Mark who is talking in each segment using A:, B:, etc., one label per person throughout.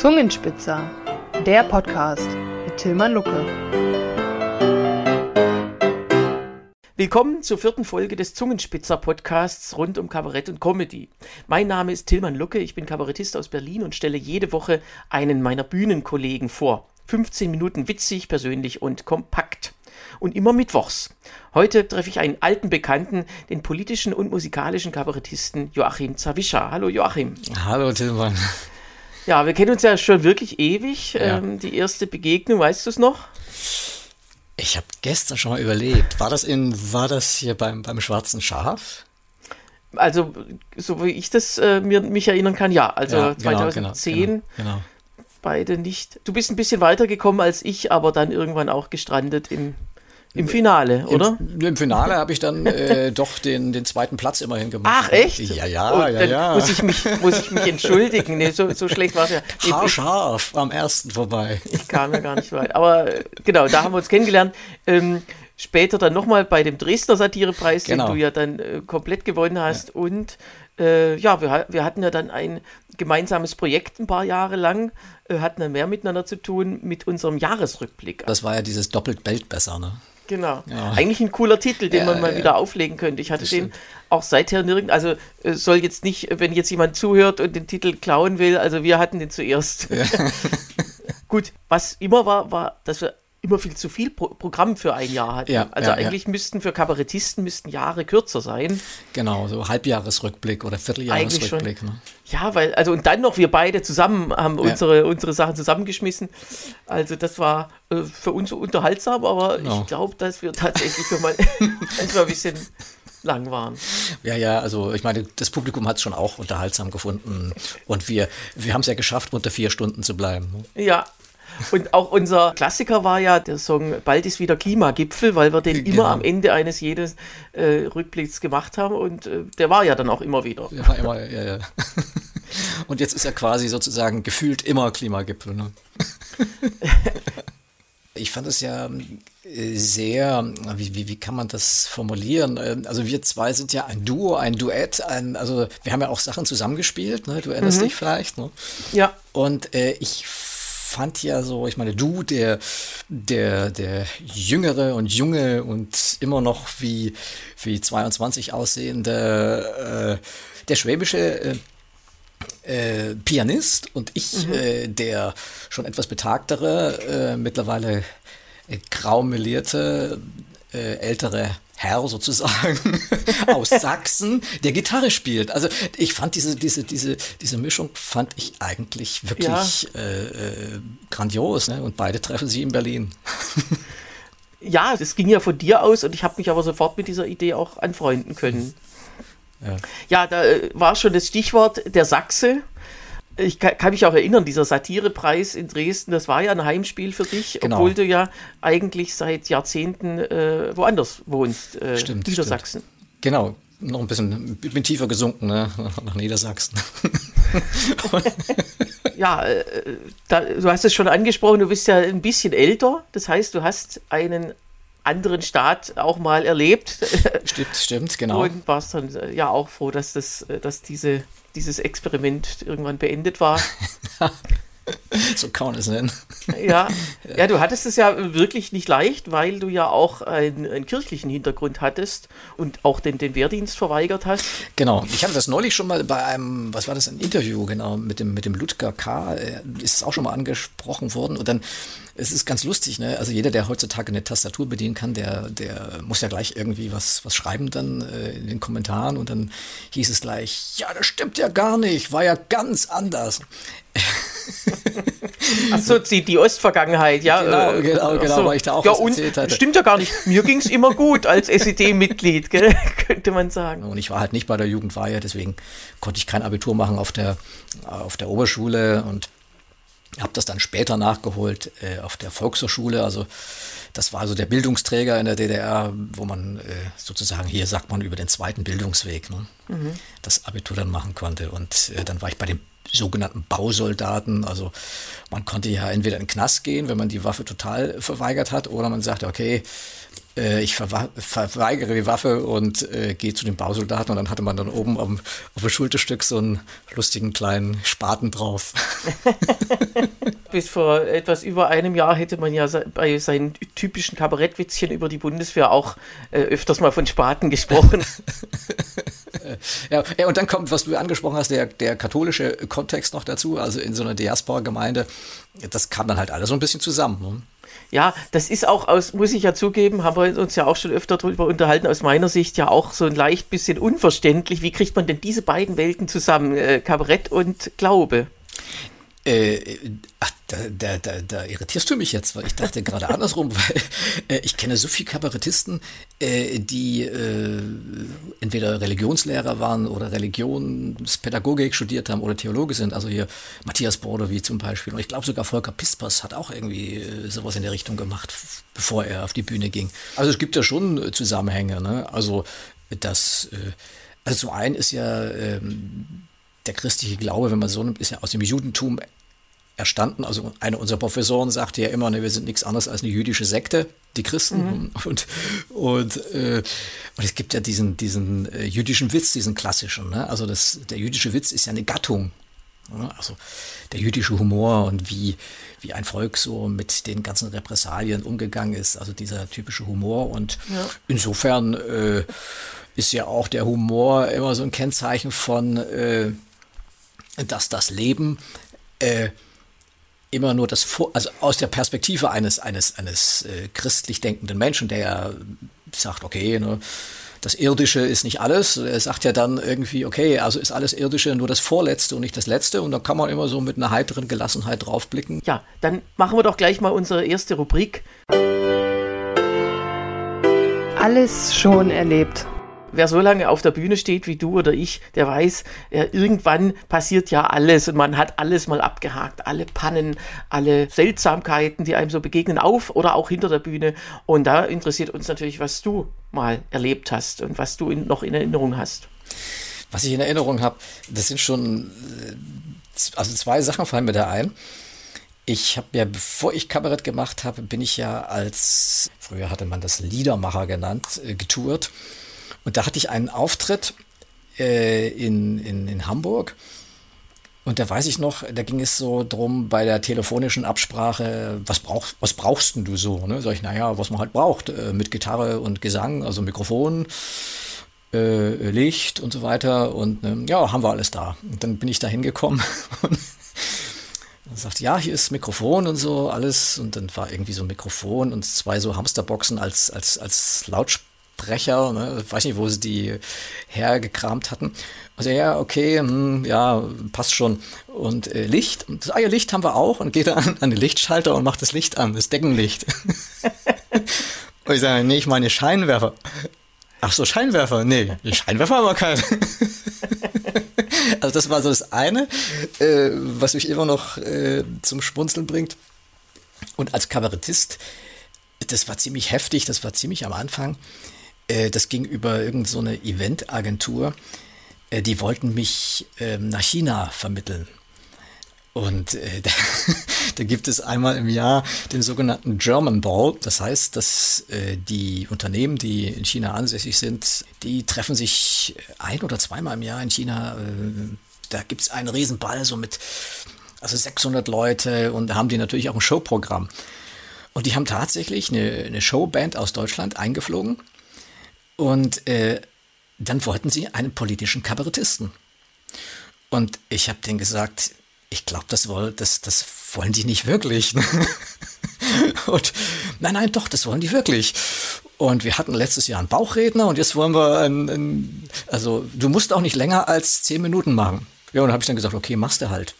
A: Zungenspitzer, der Podcast mit Tilman Lucke.
B: Willkommen zur vierten Folge des Zungenspitzer Podcasts rund um Kabarett und Comedy. Mein Name ist Tilman Lucke, ich bin Kabarettist aus Berlin und stelle jede Woche einen meiner Bühnenkollegen vor. 15 Minuten witzig, persönlich und kompakt. Und immer mittwochs. Heute treffe ich einen alten Bekannten, den politischen und musikalischen Kabarettisten Joachim Zawischa. Hallo Joachim.
C: Hallo Tilman.
B: Ja, wir kennen uns ja schon wirklich ewig.
C: Ja.
B: Ähm, die erste Begegnung, weißt du es noch?
C: Ich habe gestern schon mal überlegt, war das in, war das hier beim, beim Schwarzen Schaf?
B: Also, so wie ich das äh, mir, mich erinnern kann, ja. Also
C: Ja, genau,
B: 2010
C: Genau, genau.
B: beide nicht. Du bist ein bisschen weitergekommen als ich, aber dann irgendwann auch gestrandet im, im Finale, oder?
C: Im, Im Finale habe ich dann äh, doch den, den zweiten Platz immerhin gemacht.
B: Ach, echt?
C: Ja, ja,
B: Oh,
C: ja,
B: dann
C: ja.
B: Muss ich mich, muss ich mich entschuldigen. Nee, so, so schlecht war es ja. Nee,
C: Haarscharf am ersten vorbei.
B: ich kam ja gar nicht weit. Aber äh, genau, da haben wir uns kennengelernt. Ähm, später dann nochmal bei dem Dresdner Satirepreis,
C: Genau.
B: den du ja dann äh, komplett gewonnen hast. Und äh, ja, wir, wir hatten ja dann ein gemeinsames Projekt ein paar Jahre lang, äh, hatten dann mehr miteinander zu tun mit unserem Jahresrückblick.
C: Das war ja dieses doppelt bellt besser, ne?
B: Genau.
C: Ja.
B: Eigentlich ein cooler Titel, den
C: Ja,
B: man mal
C: ja.
B: wieder auflegen könnte. Ich hatte
C: Das
B: den
C: stimmt.
B: auch seither nirgend, also äh, soll jetzt nicht, wenn jetzt jemand zuhört und den Titel klauen will, also wir hatten den zuerst. Gut, was immer war, war, dass wir immer viel zu viel Pro Programm für ein Jahr hatten.
C: Ja,
B: also
C: ja,
B: eigentlich müssten für Kabarettisten müssten Jahre kürzer sein.
C: Genau, so Halbjahresrückblick oder Vierteljahresrückblick. Ne?
B: Ja, weil, also und dann noch wir beide zusammen haben
C: Ja.
B: unsere, unsere Sachen zusammengeschmissen. Also das war äh, für uns unterhaltsam, aber
C: Genau.
B: ich glaube, dass wir tatsächlich schon mal manchmal ein bisschen lang waren.
C: Ja, ja, also ich meine, das Publikum hat es schon auch unterhaltsam gefunden. Und wir, wir haben es ja geschafft, unter vier Stunden zu bleiben. Ne?
B: Ja. Und auch unser Klassiker war ja der Song Bald ist wieder Klimagipfel, weil wir den
C: Genau.
B: immer am Ende eines jedes äh, Rückblicks gemacht haben und äh, der war ja dann auch immer wieder.
C: Ja, war immer, ja, ja. Und jetzt ist er quasi sozusagen gefühlt immer Klimagipfel. Ne? Ich fand es ja äh, sehr, wie, wie, wie kann man das formulieren? Ähm, Also wir zwei sind ja ein Duo, ein Duett, ein, also wir haben ja auch Sachen zusammengespielt, ne? du erinnerst dich vielleicht. Ne?
B: Ja,
C: Und äh, ich fand ja so, ich meine, du, der, der, der Jüngere und Junge und immer noch wie, wie 22 aussehende, äh, der schwäbische äh, äh, Pianist und ich, äh, der schon etwas betagtere, äh, mittlerweile äh, graumelierte, äh, ältere Herr sozusagen aus Sachsen, der Gitarre spielt. Also ich fand diese, diese, diese, diese Mischung fand ich eigentlich wirklich äh, äh, grandios. Ne? Und beide treffen sie in Berlin.
B: ja, das ging ja von dir aus und ich habe mich aber sofort mit dieser Idee auch anfreunden können.
C: Ja.
B: Ja, da äh, war schon das Stichwort der Sachse. Ich kann, kann mich auch erinnern, dieser Satirepreis in Dresden, das war ja ein Heimspiel für dich,
C: Genau.
B: obwohl du ja eigentlich seit Jahrzehnten äh, woanders wohnst, äh,
C: Stimmt,
B: Niedersachsen.
C: Genau, noch ein bisschen bin tiefer gesunken, ne? nach Niedersachsen.
B: Ja, äh, da, du hast es schon angesprochen, du bist ja ein bisschen älter, das heißt, du hast einen anderen Staat auch mal erlebt
C: stimmt, stimmt, genau.
B: und warst dann äh, ja auch froh, dass, das, äh, dass diese, dieses Experiment irgendwann beendet war.
C: so kann man es nennen.
B: Ja, ja, du hattest es ja wirklich nicht leicht, weil du ja auch einen, einen kirchlichen Hintergrund hattest und auch den, den Wehrdienst verweigert hast.
C: Genau. Ich hatte das neulich schon mal bei einem, was war das, ein Interview, genau, mit dem, mit dem Ludger K. äh, Ist es auch schon mal angesprochen worden. Und dann, es ist ganz lustig, ne? Also jeder, der heutzutage eine Tastatur bedienen kann, der, der muss ja gleich irgendwie was, was schreiben dann äh, in den Kommentaren. Und dann hieß es gleich, ja, das stimmt ja gar nicht, war ja ganz anders.
B: Achso, die, die Ostvergangenheit, ja.
C: Genau,
B: äh,
C: genau, genau,
B: so.
C: weil ich da auch
B: ja,
C: was erzählt hatte.
B: Stimmt ja gar nicht. Mir ging es immer gut als SED-Mitglied, könnte man sagen.
C: Und ich war halt nicht bei der Jugendweihe, deswegen konnte ich kein Abitur machen auf der, auf der Oberschule und habe das dann später nachgeholt äh, auf der Volkshochschule. Also das war so der Bildungsträger in der DDR, wo man äh, sozusagen, hier sagt man über den zweiten Bildungsweg, ne, das Abitur dann machen konnte. Und äh, dann war ich bei den sogenannten Bausoldaten. Also man konnte ja entweder in den Knast gehen, wenn man die Waffe total verweigert hat, oder man sagte, okay, äh, ich verweigere die Waffe und äh, gehe zu den Bausoldaten und dann hatte man dann oben auf, auf dem Schulterstück so einen lustigen kleinen Spaten drauf.
B: Bis vor etwas über einem Jahr hätte man ja bei seinen typischen Kabarettwitzchen über die Bundeswehr auch äh, öfters mal von Spaten gesprochen.
C: ja, und dann kommt, was du angesprochen hast, der, der katholische Kontext noch dazu, also in so einer Diaspora-Gemeinde, das kam dann halt alles so ein bisschen zusammen. Ne?
B: Ja, das ist auch aus, muss ich ja zugeben, haben wir uns ja auch schon öfter darüber unterhalten, aus meiner Sicht ja auch so ein leicht bisschen unverständlich. Wie kriegt man denn diese beiden Welten zusammen, äh, Kabarett und Glaube?
C: Äh, ach, da, da, da, da, irritierst du mich jetzt, weil ich dachte gerade andersrum, weil äh, ich kenne so viele Kabarettisten, äh, die äh, entweder Religionslehrer waren oder Religionspädagogik studiert haben oder Theologe sind. Also hier Matthias Bordowi zum Beispiel. Und ich glaube sogar Volker Pispers hat auch irgendwie äh, sowas in der Richtung gemacht, bevor er auf die Bühne ging. Also es gibt ja schon Zusammenhänge. Ne? Also das, äh, also zum einen ist ja ähm, der christliche Glaube, wenn man so nimmt, ist ja aus dem Judentum erstanden. Also einer unserer Professoren sagte ja immer, ne, wir sind nichts anderes als eine jüdische Sekte, die Christen. Mhm. Und, und, äh, und es gibt ja diesen, diesen äh, jüdischen Witz, diesen klassischen. Ne? Also das, der jüdische Witz ist ja eine Gattung. Ne? Also der jüdische Humor und wie, wie ein Volk so mit den ganzen Repressalien umgegangen ist. Also dieser typische Humor. Und ja. insofern äh, ist ja auch der Humor immer so ein Kennzeichen von äh, dass das Leben äh, immer nur das, Vor also aus der Perspektive eines, eines, eines äh, christlich denkenden Menschen, der ja sagt, okay, ne, das Irdische ist nicht alles. Er sagt ja dann irgendwie, okay, also ist alles Irdische nur das Vorletzte und nicht das Letzte. Und da kann man immer so mit einer heiteren Gelassenheit draufblicken.
B: Ja, dann machen wir doch gleich mal unsere erste Rubrik.
A: Alles schon erlebt
B: wer so lange auf der Bühne steht wie du oder ich, der weiß, äh, irgendwann passiert ja alles und man hat alles mal abgehakt. Alle Pannen, alle Seltsamkeiten, die einem so begegnen, auf oder auch hinter der Bühne. Und da interessiert uns natürlich, was du mal erlebt hast und was du in, noch in Erinnerung hast.
C: Was ich in Erinnerung habe, das sind schon, äh, also zwei Sachen fallen mir da ein. Ich habe ja, bevor ich Kabarett gemacht habe, bin ich ja als, früher hatte man das Liedermacher genannt, äh, getourt. Und da hatte ich einen Auftritt äh, in, in, in Hamburg. Und da weiß ich noch, da ging es so drum bei der telefonischen Absprache, was, brauch, was brauchst denn du so? Ne? Sag ich, naja, was man halt braucht, äh, mit Gitarre und Gesang, also Mikrofon, äh, Licht und so weiter. Und äh, ja, haben wir alles da. Und dann bin ich da hingekommen und sagt, ja, hier ist Mikrofon und so, alles. Und dann war irgendwie so ein Mikrofon und zwei so Hamsterboxen als, als, als Lautsprecher. Brecher, ne? ich weiß nicht, wo sie die hergekramt hatten. Also ja, okay, hm, ja, passt schon. Und äh, Licht, das Licht haben wir auch und geht dann an den Lichtschalter und macht das Licht an, das Deckenlicht. und ich sage, nee, ich meine Scheinwerfer. Ach so, Scheinwerfer? Nee, Scheinwerfer haben wir keine. also das war so das eine, äh, was mich immer noch äh, zum Spunzeln bringt. Und als Kabarettist, das war ziemlich heftig, das war ziemlich am Anfang. Äh, das ging über irgendeine so Eventagentur. Äh, die wollten mich ähm, nach China vermitteln. Und äh, da, da, gibt es einmal im Jahr den sogenannten German Ball. Das heißt, dass äh, die Unternehmen, die in China ansässig sind, die treffen sich ein oder zweimal im Jahr in China. Äh, da gibt es einen Riesenball so mit also 600 Leute und da haben die natürlich auch ein Showprogramm. Und die haben tatsächlich eine, eine Showband aus Deutschland eingeflogen und äh, dann wollten sie einen politischen Kabarettisten. Und ich habe denen gesagt, ich glaube, das, das, das wollen die nicht wirklich. und nein, nein, doch, das wollen die wirklich. Und wir hatten letztes Jahr einen Bauchredner und jetzt wollen wir einen, einen also du musst auch nicht länger als zehn Minuten machen. Ja, und dann habe ich dann gesagt, okay, machst du halt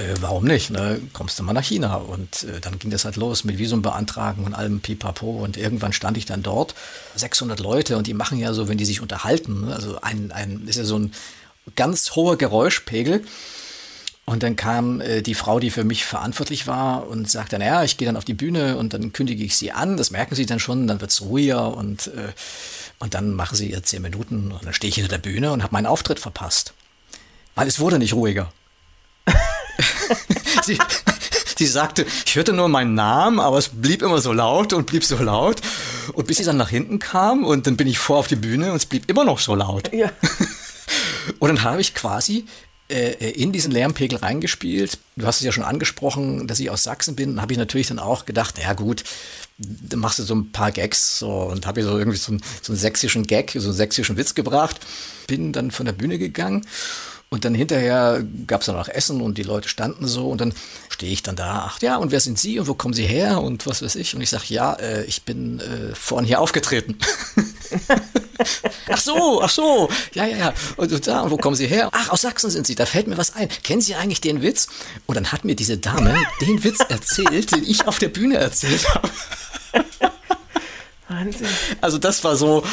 C: äh, warum nicht? Ne? Kommst du mal nach China? Und äh, dann ging das halt los mit Visum beantragen und allem Pipapo. Und irgendwann stand ich dann dort, 600 Leute, und die machen ja so, wenn die sich unterhalten, ne? also ein, ein, ist ja so ein ganz hoher Geräuschpegel. Und dann kam äh, die Frau, die für mich verantwortlich war und sagte, naja, ich gehe dann auf die Bühne und dann kündige ich sie an. Das merken sie dann schon, dann wird es ruhiger und, äh, und dann machen sie ihr zehn Minuten und dann stehe ich hinter der Bühne und habe meinen Auftritt verpasst. Weil es wurde nicht ruhiger. sie, sie sagte, ich hörte nur meinen Namen, aber es blieb immer so laut und blieb so laut. Und bis sie dann nach hinten kam und dann bin ich vor auf die Bühne und es blieb immer noch so laut.
B: Ja.
C: Und dann habe ich quasi äh, in diesen Lärmpegel reingespielt. Du hast es ja schon angesprochen, dass ich aus Sachsen bin. Da habe ich natürlich dann auch gedacht, ja gut, dann machst du so ein paar Gags so, und habe so irgendwie so einen, so einen sächsischen Gag, so einen sächsischen Witz gebracht. Bin dann von der Bühne gegangen und dann hinterher gab es dann auch Essen und die Leute standen so und dann stehe ich dann da, ach ja, und wer sind Sie und wo kommen Sie her und was weiß ich? Und ich sage, ja, äh, ich bin äh, vorhin hier aufgetreten. ach so, ach so, ja, ja, ja. Und, und da, und wo kommen Sie her? Ach, aus Sachsen sind Sie, da fällt mir was ein. Kennen Sie eigentlich den Witz? Und dann hat mir diese Dame den Witz erzählt, den ich auf der Bühne erzählt habe. Wahnsinn. Also das war so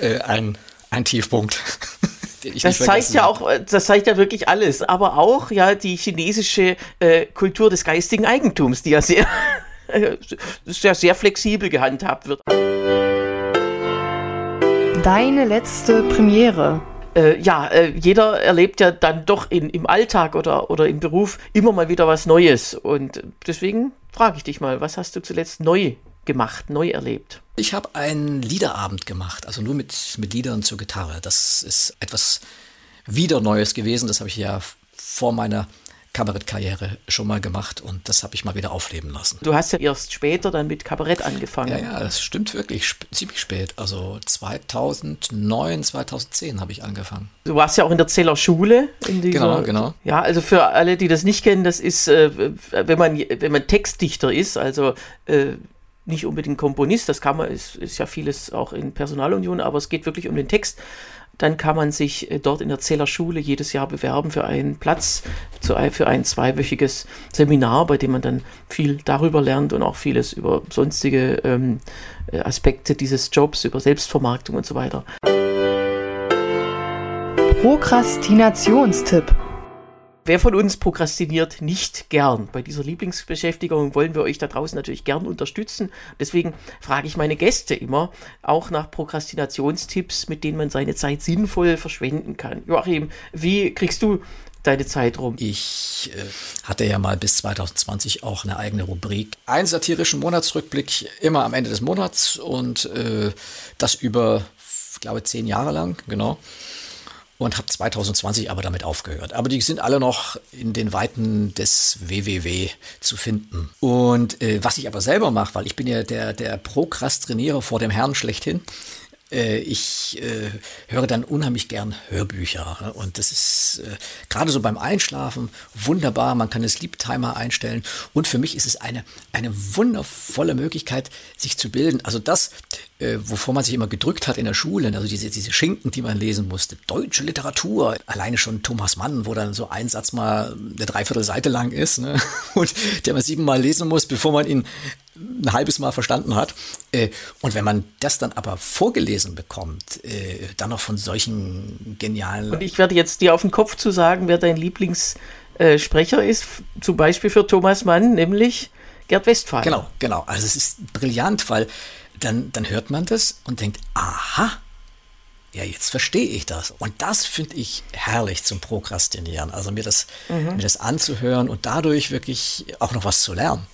C: äh, ein, ein Tiefpunkt
B: das zeigt ja auch, äh, das zeigt ja wirklich alles, aber auch ja die chinesische äh, Kultur des geistigen Eigentums, die ja sehr, sehr, sehr flexibel gehandhabt wird.
A: Deine letzte Premiere.
B: Äh, ja, äh, jeder erlebt ja dann doch in, im Alltag oder, oder im Beruf immer mal wieder was Neues. Und deswegen frage ich dich mal, was hast du zuletzt neu gemacht, neu erlebt?
C: Ich habe einen Liederabend gemacht, also nur mit, mit Liedern zur Gitarre. Das ist etwas wieder Neues gewesen. Das habe ich ja vor meiner Kabarettkarriere schon mal gemacht und das habe ich mal wieder aufleben lassen.
B: Du hast ja erst später dann mit Kabarett angefangen.
C: Ja, ja, das stimmt wirklich, sp ziemlich spät. Also 2009, 2010 habe ich angefangen.
B: Du warst ja auch in der Zeller Schule.
C: In dieser, genau, genau.
B: Ja, also für alle, die das nicht kennen, das ist, äh, wenn man wenn man Textdichter ist, also äh, nicht unbedingt Komponist, das kann man, ist, ist ja vieles auch in Personalunion, aber es geht wirklich um den Text. Dann kann man sich äh, dort in der Zählerschule jedes Jahr bewerben für einen Platz, für ein zweiwöchiges Seminar, bei dem man dann viel darüber lernt und auch vieles über sonstige ähm, äh, Aspekte dieses Jobs, über Selbstvermarktung und so weiter.
A: Prokrastinationstipp.
B: Wer von uns prokrastiniert nicht gern? Bei dieser Lieblingsbeschäftigung wollen wir euch da draußen natürlich gern unterstützen. Deswegen frage ich meine Gäste immer auch nach Prokrastinationstipps, mit denen man seine Zeit sinnvoll verschwenden kann. Joachim, wie kriegst du deine Zeit rum?
C: Ich äh, hatte ja mal bis 2020 auch eine eigene Rubrik. Einen satirischen Monatsrückblick immer am Ende des Monats und äh, das über, ich glaube, zehn Jahre lang, genau und habe 2020 aber damit aufgehört. Aber die sind alle noch in den Weiten des WWW zu finden. Und äh, was ich aber selber mache, weil ich bin ja der, der Prokrastinierer vor dem Herrn schlechthin, ich äh, höre dann unheimlich gern Hörbücher. Und das ist äh, gerade so beim Einschlafen wunderbar. Man kann das Sleep Timer einstellen. Und für mich ist es eine, eine wundervolle Möglichkeit, sich zu bilden. Also das, äh, wovor man sich immer gedrückt hat in der Schule, also diese, diese Schinken, die man lesen musste. Deutsche Literatur, alleine schon Thomas Mann, wo dann so ein Satz mal eine Dreiviertelseite lang ist ne? und der man siebenmal lesen muss, bevor man ihn ein halbes Mal verstanden hat. Äh, und wenn man das dann aber vorgelesen bekommt, äh, dann noch von solchen genialen.
B: Und ich werde jetzt dir auf den Kopf zu sagen, wer dein Lieblingssprecher ist, zum Beispiel für Thomas Mann, nämlich Gerd Westphal.
C: Genau, genau. Also es ist brillant, weil dann, dann hört man das und denkt, aha, ja, jetzt verstehe ich das. Und das finde ich herrlich zum Prokrastinieren. Also mir das, mhm. mir das anzuhören und dadurch wirklich auch noch was zu lernen.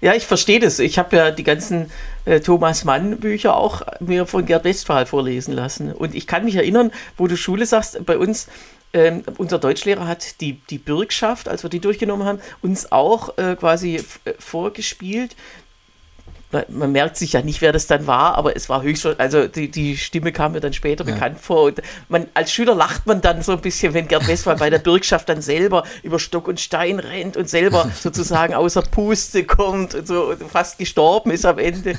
B: Ja, ich verstehe das. Ich habe ja die ganzen äh, Thomas Mann Bücher auch mir von Gerd Westphal vorlesen lassen. Und ich kann mich erinnern, wo du Schule sagst, bei uns, ähm, unser Deutschlehrer hat die, die Bürgschaft, als wir die durchgenommen haben, uns auch äh, quasi äh, vorgespielt, man merkt sich ja nicht, wer das dann war, aber es war höchst, also die, die Stimme kam mir dann später ja. bekannt vor. Und man, als Schüler lacht man dann so ein bisschen, wenn Gerd Westphal bei der Bürgschaft dann selber über Stock und Stein rennt und selber sozusagen außer Puste kommt und so und fast gestorben ist am Ende.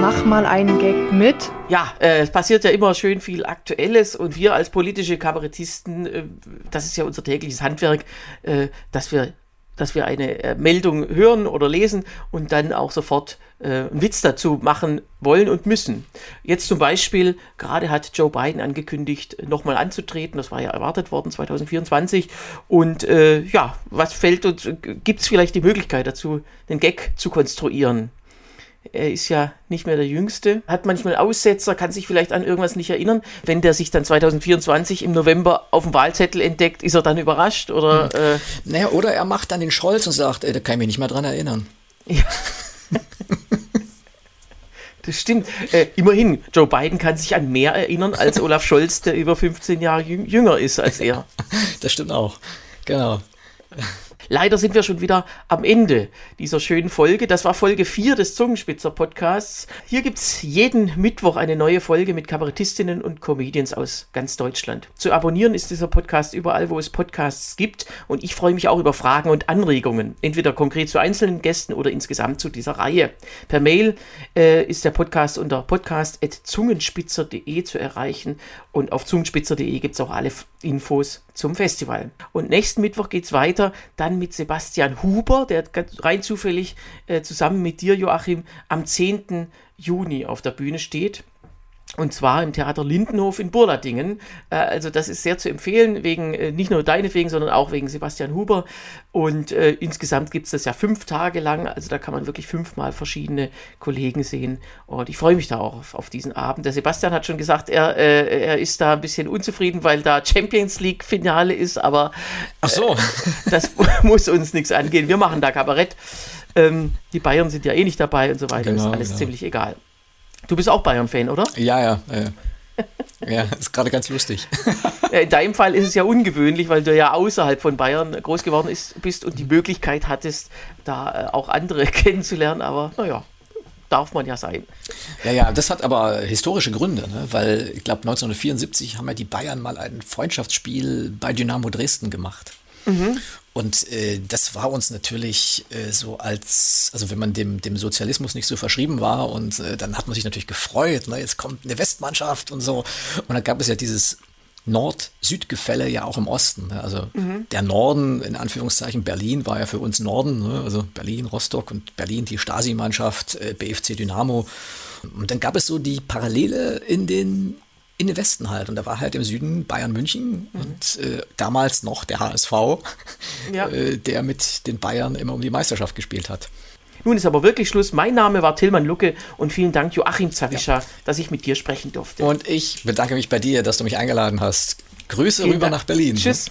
A: Mach mal einen Gag mit.
B: Ja, äh, es passiert ja immer schön viel Aktuelles und wir als politische Kabarettisten, äh, das ist ja unser tägliches Handwerk, äh, dass wir dass wir eine äh, Meldung hören oder lesen und dann auch sofort äh, einen Witz dazu machen wollen und müssen. Jetzt zum Beispiel, gerade hat Joe Biden angekündigt, nochmal anzutreten, das war ja erwartet worden 2024. Und äh, ja, was fällt uns, gibt es vielleicht die Möglichkeit dazu, den Gag zu konstruieren? Er ist ja nicht mehr der Jüngste, hat manchmal Aussetzer, kann sich vielleicht an irgendwas nicht erinnern. Wenn der sich dann 2024 im November auf dem Wahlzettel entdeckt, ist er dann überrascht oder? Hm.
C: Äh naja, oder er macht dann den Scholz und sagt, ey, da kann ich mich nicht mehr dran erinnern.
B: Ja. Das stimmt. Äh, immerhin, Joe Biden kann sich an mehr erinnern als Olaf Scholz, der über 15 Jahre jünger ist als er.
C: Das stimmt auch. Genau.
B: Leider sind wir schon wieder am Ende dieser schönen Folge. Das war Folge 4 des Zungenspitzer Podcasts. Hier gibt es jeden Mittwoch eine neue Folge mit Kabarettistinnen und Comedians aus ganz Deutschland. Zu abonnieren ist dieser Podcast überall, wo es Podcasts gibt. Und ich freue mich auch über Fragen und Anregungen. Entweder konkret zu einzelnen Gästen oder insgesamt zu dieser Reihe. Per Mail äh, ist der Podcast unter podcast.zungenspitzer.de zu erreichen. Und auf zungenspitzer.de gibt es auch alle Infos zum Festival. Und nächsten Mittwoch geht es weiter, dann mit Sebastian Huber, der rein zufällig äh, zusammen mit dir, Joachim, am 10. Juni auf der Bühne steht. Und zwar im Theater Lindenhof in Burladingen. Äh, also das ist sehr zu empfehlen, wegen äh, nicht nur deinetwegen, sondern auch wegen Sebastian Huber. Und äh, insgesamt gibt es das ja fünf Tage lang. Also da kann man wirklich fünfmal verschiedene Kollegen sehen. Und ich freue mich da auch auf, auf, diesen Abend. Der Sebastian hat schon gesagt, er, äh, er ist da ein bisschen unzufrieden, weil da Champions League Finale ist. Aber
C: Ach so.
B: das muss uns nichts angehen. Wir machen da Kabarett. Ähm, die Bayern sind ja eh nicht dabei und so weiter. Genau, ist alles genau. ziemlich egal. Du bist auch Bayern-Fan, oder?
C: Ja, ja. ja. Ja, ist gerade ganz lustig.
B: In deinem Fall ist es ja ungewöhnlich, weil du ja außerhalb von Bayern groß geworden ist, bist und die Möglichkeit hattest, da äh, auch andere kennenzulernen. Aber naja, darf man ja sein.
C: Ja, ja, das hat aber historische Gründe, ne? weil ich glaube 1974 haben ja die Bayern mal ein Freundschaftsspiel bei Dynamo Dresden gemacht. Mhm. Und äh, das war uns natürlich äh, so als, also wenn man dem, dem Sozialismus nicht so verschrieben war und äh, dann hat man sich natürlich gefreut, ne? jetzt kommt eine Westmannschaft und so. Und dann gab es ja dieses Nord-Süd-Gefälle ja auch im Osten. Ne? Also mhm. der Norden, in Anführungszeichen, Berlin war ja für uns Norden, ne? also Berlin, Rostock und Berlin die Stasi-Mannschaft, äh, BFC Dynamo. Und dann gab es so die Parallele in den in den Westen halt. Und da war halt im Süden Bayern München mhm. und äh, damals noch der HSV, ja. äh, der mit den Bayern immer um die Meisterschaft gespielt hat.
B: Nun ist aber wirklich Schluss. Mein Name war Tillmann Lucke und vielen Dank, Joachim Zawischer, ja. dass ich mit dir sprechen durfte.
C: Und ich bedanke mich bei dir, dass du mich eingeladen hast. Grüße vielen rüber Dank. nach Berlin.
B: Tschüss.